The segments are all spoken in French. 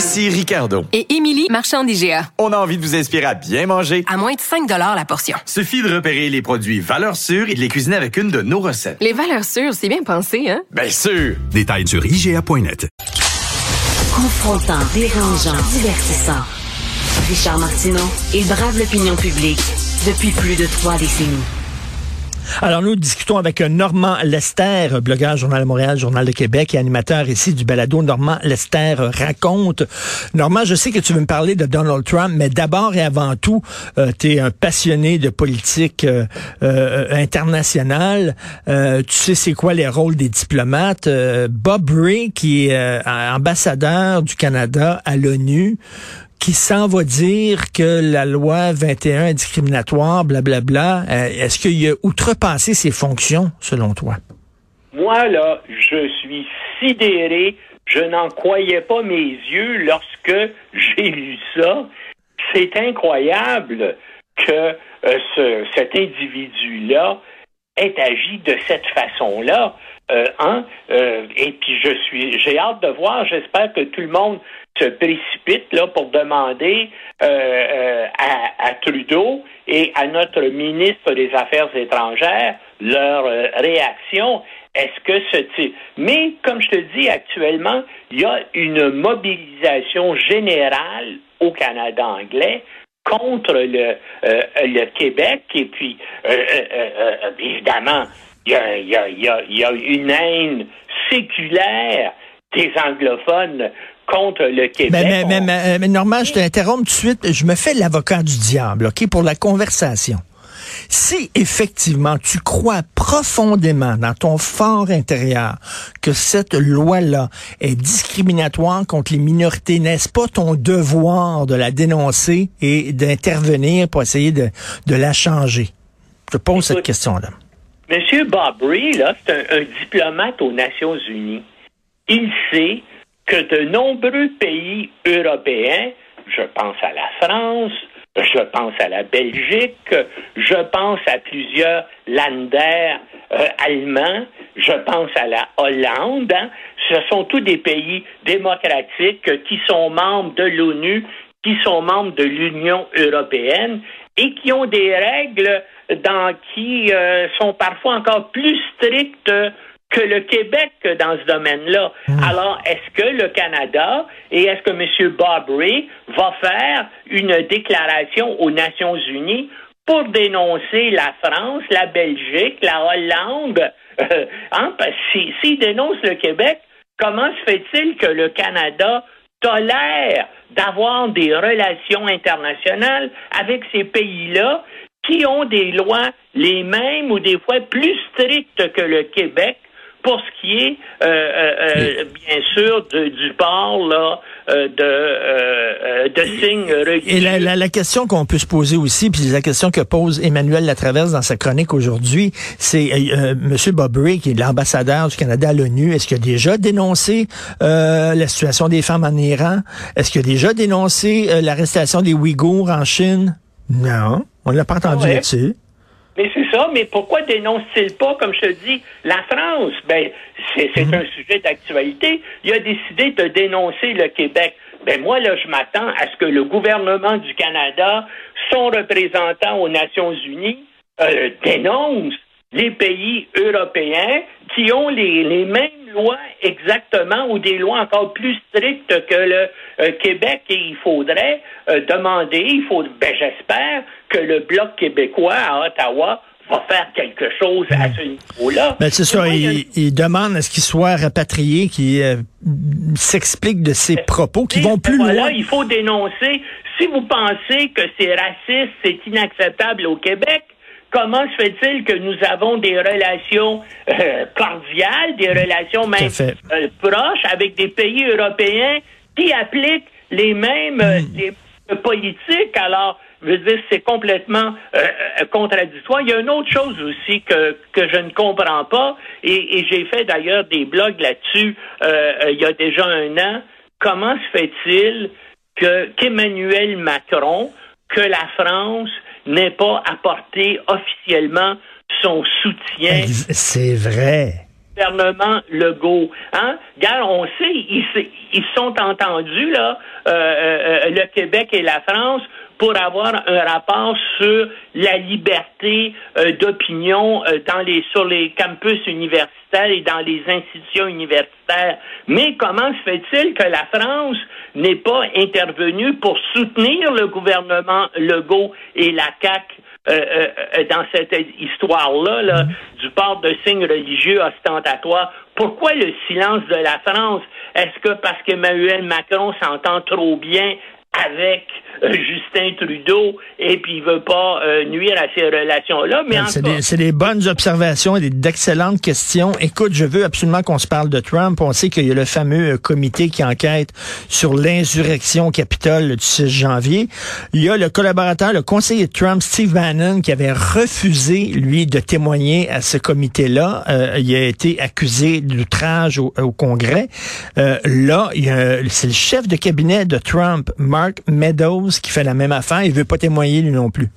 Ici Ricardo. et Émilie, marchand d'IGA. On a envie de vous inspirer à bien manger. À moins de 5 la portion. Suffit de repérer les produits valeurs sûres et de les cuisiner avec une de nos recettes. Les valeurs sûres, c'est bien pensé, hein? Bien sûr! Détails sur IGA.net. Confrontant, dérangeant, divertissant. Richard Martineau, il brave l'opinion publique depuis plus de trois décennies. Alors, nous discutons avec Normand Lester, blogueur Journal de Montréal, Journal de Québec et animateur ici du balado Normand Lester raconte. Normand, je sais que tu veux me parler de Donald Trump, mais d'abord et avant tout, tu es un passionné de politique euh, euh, internationale. Euh, tu sais c'est quoi les rôles des diplomates? Euh, Bob Ray, qui est euh, ambassadeur du Canada à l'ONU, qui s'en va dire que la loi 21 est discriminatoire, blablabla. Euh, Est-ce qu'il a outrepassé ses fonctions, selon toi? Moi, là, je suis sidéré. Je n'en croyais pas mes yeux lorsque j'ai lu ça. C'est incroyable que euh, ce, cet individu-là ait agi de cette façon-là. Euh? Euh, et puis je suis, j'ai hâte de voir. J'espère que tout le monde se précipite là pour demander euh, à, Trudeau et à notre ministre des Affaires étrangères leur réaction. Est-ce que ce type... Mais, comme je te dis, actuellement, il y a une mobilisation générale au Canada anglais contre le, le Québec. Et puis, évidemment, y a, il y, a, il y, a, il y a une haine séculaire des anglophones contre le Québec. Mais, mais, mais, mais, Normand, je t'interromps tout de suite. Je me fais l'avocat du diable, OK, pour la conversation. Si effectivement tu crois profondément dans ton fort intérieur que cette loi-là est discriminatoire contre les minorités, n'est-ce pas ton devoir de la dénoncer et d'intervenir pour essayer de, de la changer? Je pose cette question-là. Monsieur Bob Ray, là, c'est un, diplomate aux Nations Unies. Il sait que de nombreux pays européens, je pense à la France, je pense à la Belgique, je pense à plusieurs Länder euh, allemands, je pense à la Hollande, hein. ce sont tous des pays démocratiques qui sont membres de l'ONU, qui sont membres de l'Union européenne et qui ont des règles dans qui euh, sont parfois encore plus strictes que le Québec dans ce domaine-là. Alors, est-ce que le Canada et est-ce que M. Ray va faire une déclaration aux Nations Unies pour dénoncer la France, la Belgique, la Hollande? Euh, hein, que si- s'il dénonce le Québec, comment se fait-il que le Canada tolère d'avoir des relations internationales avec ces pays-là qui ont des lois les mêmes ou des fois plus strictes que le Québec pour ce qui est, euh, euh, euh, bien sûr, de- du port là, euh, de, euh, euh, de signes religieux. Et la, la- la question qu'on peut se poser aussi, puis la question que pose Emmanuel Latraverse dans sa chronique aujourd'hui, c'est euh, Monsieur Bob Ray, qui est l'ambassadeur du Canada à l'ONU, est-ce qu'il a déjà dénoncé euh, la situation des femmes en Iran? Est-ce qu'il a déjà dénoncé euh, l'arrestation des Ouïghours en Chine? Non, on l'a pas entendu Ouais. là-dessus. Mais c'est ça, mais pourquoi dénonce-t-il pas, comme je te dis, la France? Ben, c'est c'est un sujet d'actualité. Il a décidé de dénoncer le Québec. Ben moi, là, je m'attends à ce que le gouvernement du Canada, son représentant aux Nations Unies, euh, dénonce les pays européens qui ont les, les mêmes lois exactement ou des lois encore plus strictes que le euh, Québec et il faudrait euh, demander, il faut, ben j'espère que le bloc québécois à Ottawa va faire quelque chose à ce niveau-là. Ben, c'est ça, il il, demande à ce qu'il soit rapatrié, qu'il euh, s'explique de ses propos, qui vont plus voilà, loin. il faut dénoncer. Si vous pensez que c'est raciste, c'est inacceptable au Québec, comment se fait-il que nous avons des relations euh, cordiales, des relations même euh, proches avec des pays européens qui appliquent les mêmes euh, les politiques? Alors, je veux dire, c'est complètement euh, euh, contradictoire. Il y a une autre chose aussi que, que je ne comprends pas, et, et j'ai fait d'ailleurs des blogs là-dessus il y a déjà un an. Comment se fait-il que qu'Emmanuel Macron, que la France n'ait pas apporté officiellement son soutien C'est vrai. Gouvernement Legault. Hein? Regarde, on sait, ils, ils sont entendus, là, euh, euh, le Québec et la France, pour avoir un rapport sur la liberté euh, d'opinion euh, dans les sur les campus universitaires et dans les institutions universitaires. Mais comment se fait-il que la France n'est pas intervenue pour soutenir le gouvernement Legault et la CAQ euh, euh, euh, dans cette histoire-là là, du port de signes religieux ostentatoires. Pourquoi le silence de la France? Est-ce que parce qu'Emmanuel Macron s'entend trop bien avec euh, Justin Trudeau et puis il veut pas euh, nuire à ces relations-là? Mais en C'est des, c'est des bonnes observations et d'excellentes questions. Écoute, je veux absolument qu'on se parle de Trump. On sait qu'il y a le fameux euh, comité qui enquête sur l'insurrection au Capitole du 6 janvier. Il y a le collaborateur, le conseiller de Trump, Steve Bannon, qui avait refusé, lui, de témoigner à ce comité-là. Il a été accusé d'outrage au, au Congrès. Là, il y a- c'est le chef de cabinet de Trump, Mark Meadows, qui fait la même affaire. Il veut pas témoigner, lui non plus.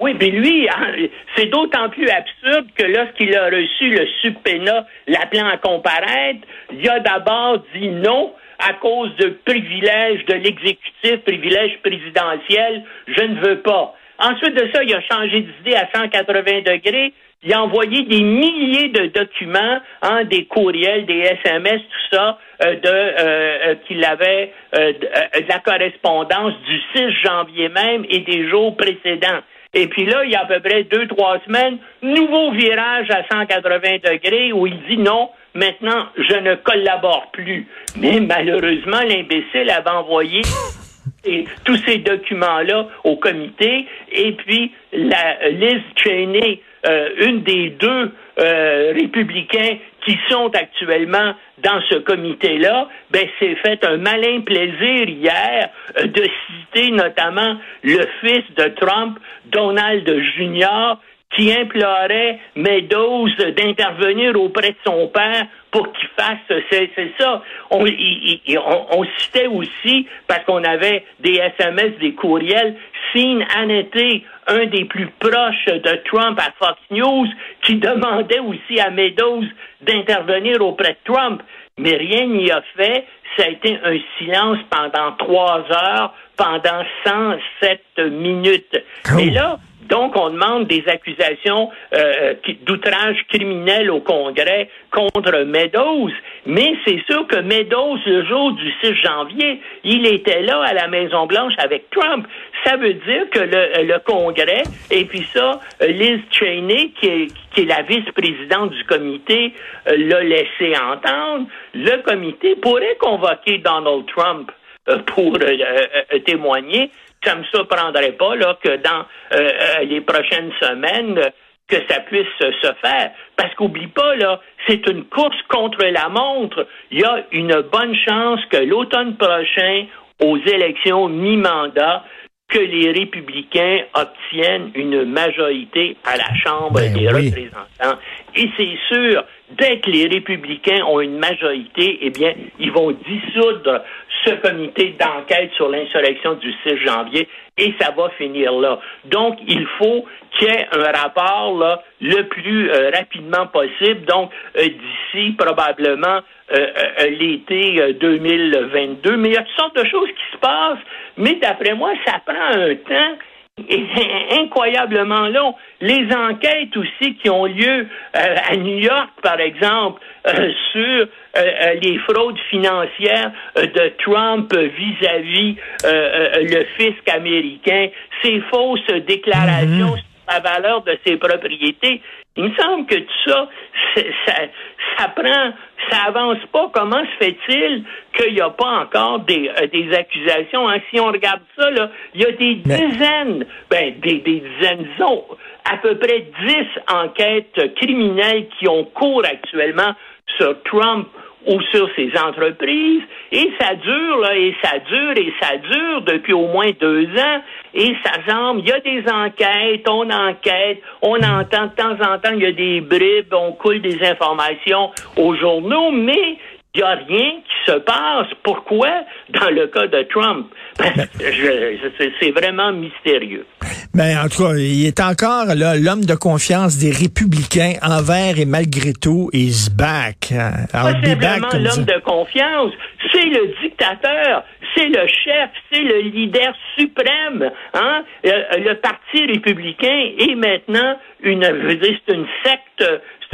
Oui, mais lui, hein, c'est d'autant plus absurde que lorsqu'il a reçu le subpoena l'appelant à comparaître, il a d'abord dit non à cause de privilèges de l'exécutif, privilèges présidentiels, je ne veux pas. Ensuite de ça, il a changé d'idée à 180 degrés. Il a envoyé des milliers de documents, hein, des courriels, des SMS, tout ça, euh, de euh, euh, qu'il avait de la correspondance du 6 janvier même et des jours précédents. Et puis là, il y a à peu près deux, trois semaines, nouveau virage à 180 degrés où il dit non, maintenant, je ne collabore plus. Mais malheureusement, l'imbécile avait envoyé tous ces documents-là au comité. Et puis, la Liz Cheney, euh, une des deux euh, républicains qui sont actuellement dans ce comité-là, ben, s'est fait un malin plaisir hier euh, de citer notamment le fils de Trump, Donald Jr., qui implorait Meadows d'intervenir auprès de son père pour qu'il fasse c'est c'est ça. On, citait aussi parce qu'on avait des SMS, des courriels, Sean Hannity, un des plus proches de Trump à Fox News, qui demandait aussi à Meadows d'intervenir auprès de Trump. Mais rien n'y a fait. Ça a été un silence pendant trois heures, pendant 107 minutes. Mais là, donc, on demande des accusations euh, d'outrage criminel au Congrès contre Meadows. Mais c'est sûr que Meadows, le jour du 6 janvier, il était là à la Maison-Blanche avec Trump. Ça veut dire que le, le Congrès, et puis ça, euh, Liz Cheney, qui est, qui est la vice-présidente du comité, euh, l'a laissé entendre. Le comité pourrait convoquer Donald Trump pour euh, euh, témoigner. Ça me surprendrait pas là que dans euh, euh, les prochaines semaines euh, que ça puisse euh, se faire. Parce qu'oublie pas, là, c'est une course contre la montre. Il y a une bonne chance que l'automne prochain, aux élections mi-mandat, que les républicains obtiennent une majorité à la Chambre Ben des oui. représentants. Et c'est sûr, dès que les républicains ont une majorité, eh bien, ils vont dissoudre ce comité d'enquête sur l'insurrection du 6 janvier et ça va finir là. Donc, il faut qu'il y ait un rapport là, le plus euh, rapidement possible, donc euh, d'ici probablement euh, l'été euh, 2022. Mais il y a toutes sortes de choses qui se passent, mais d'après moi, ça prend un temps incroyablement long. Les enquêtes aussi qui ont lieu euh, à New York, par exemple, euh, sur euh, les fraudes financières de Trump vis-à-vis le fisc américain, ces fausses déclarations sur la valeur de ses propriétés. Il me semble que tout ça, ça, ça prend, ça avance pas. Comment se fait-il qu'il n'y a pas encore des, euh, des accusations? hein? Si on regarde ça, là, il y a des Mais- dizaines, ben, des, des dizaines, disons, à peu près dix enquêtes criminelles qui ont cours actuellement sur Trump ou sur ses entreprises. Et ça dure, là, et ça dure, et ça dure depuis au moins deux ans. Et ça semble, il y a des enquêtes, on enquête, on entend de temps en temps, il y a des bribes, on coule des informations aux journaux, mais il n'y a rien qui se passe. Pourquoi? Dans le cas de Trump? C'est vraiment mystérieux. Ben, en tout cas, il est encore là l'homme de confiance des républicains envers et malgré tout, is back. Pas simplement l'homme de confiance, c'est le dictateur, c'est le chef, c'est le leader suprême. Hein? Le, euh, le Parti républicain est maintenant une, c'est une secte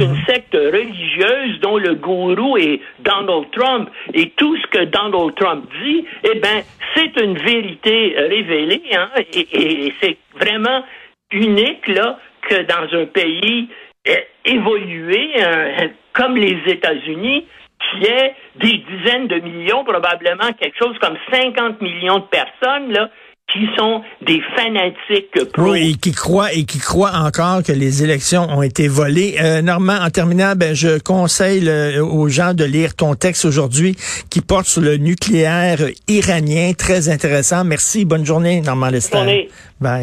une secte religieuse dont le gourou est Donald Trump. Et tout ce que Donald Trump dit, eh ben, c'est une vérité révélée. Hein? Et, c'est vraiment unique là que dans un pays euh, évolué euh, comme les États-Unis, qui est des dizaines de millions, probablement quelque chose comme 50 millions de personnes là, qui sont des fanatiques pro. Oui, et qui croient et qui croient encore que les élections ont été volées. Euh, Normand, en terminant, ben, je conseille aux gens de lire ton texte aujourd'hui qui porte sur le nucléaire iranien, très intéressant. Merci, bonne journée, Normand Lester. Bonne journée. Bye.